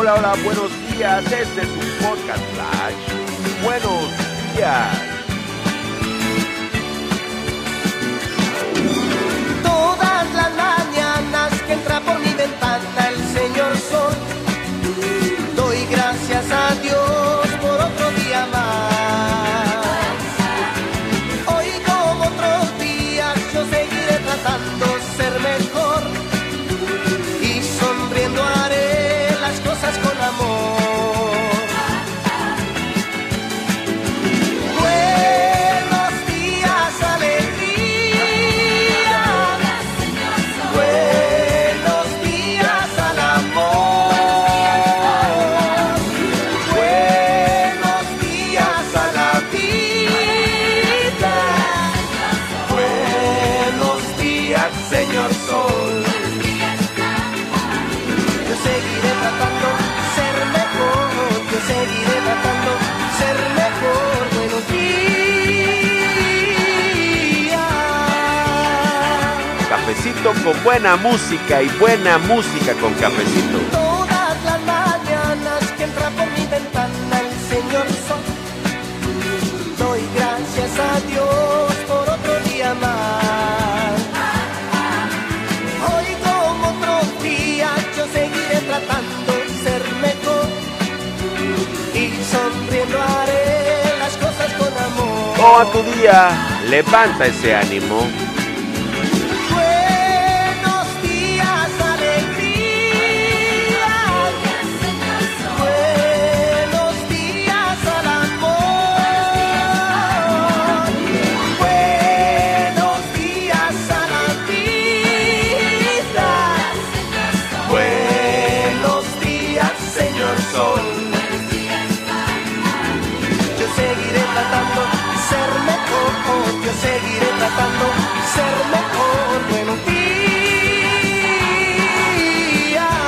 Hola, hola, buenos días. Este es un podcast flash. Buenos días. Cafecito con buena música y buena música con cafecito. Todas las mañanas que entra por mi ventana el Señor Sol. Doy gracias a Dios por otro día más. Hoy como otros días yo seguiré tratando de ser mejor. Y sonriendo haré las cosas con amor. Toma tu día, levanta ese ánimo.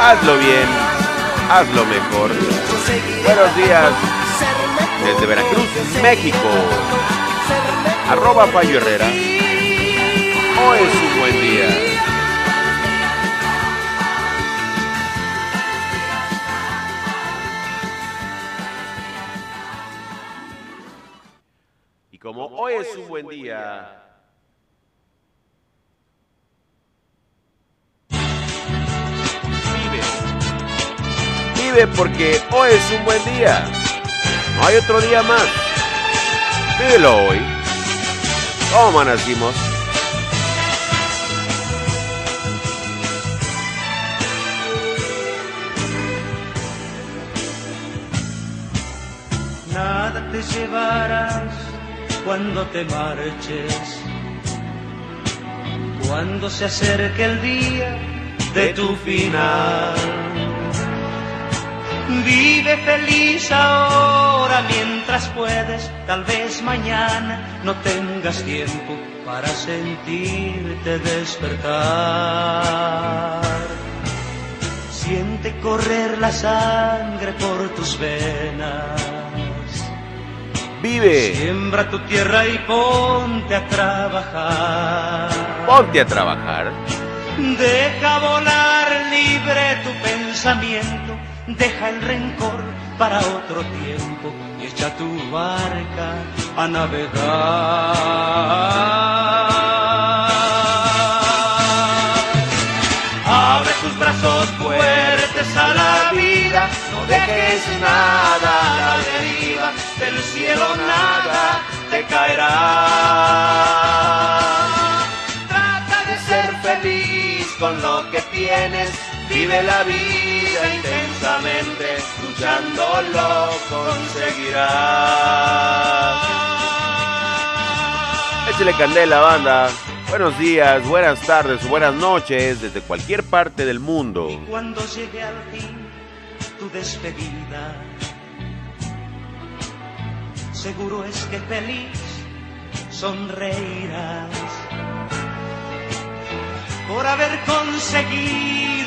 Hazlo bien, hazlo mejor. Buenos días. Desde Veracruz, México. Arroba Payo Herrera. Hoy es un buen día. Y como hoy es un buen día, Vive porque hoy es un buen día. No hay otro día más. Vívelo hoy. ¿Cómo nacimos? Nada te llevarás cuando te marches, cuando se acerque el día de tu final. Vive feliz ahora mientras puedes, tal vez mañana no tengas tiempo para sentirte despertar. Siente correr la sangre por tus venas. Vive. Siembra tu tierra y ponte a trabajar. Ponte a trabajar. Deja volar libre tu pensamiento. Deja el rencor para otro tiempo y echa tu barca a navegar. Abre tus brazos fuertes a la vida, no dejes nada a la deriva, del cielo nada te caerá. Trata de ser feliz con lo que tienes, vive la vida intensamente, luchando lo conseguirás. Échale candela, banda. Buenos días, buenas tardes, buenas noches desde cualquier parte del mundo. Y cuando llegue al fin tu despedida, seguro es que feliz sonreirás por haber conseguido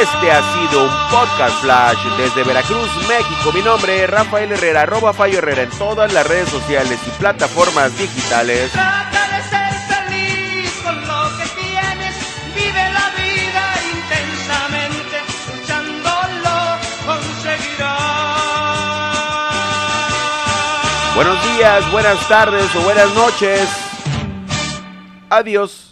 Este ha sido un podcast flash desde Veracruz, México. Mi nombre es Rafael Herrera, arroba Fallo Herrera en todas las redes sociales y plataformas digitales. Trata de ser feliz con lo que tienes, vive la vida intensamente, luchándolo conseguirás. Buenos días, buenas tardes o buenas noches. Adiós.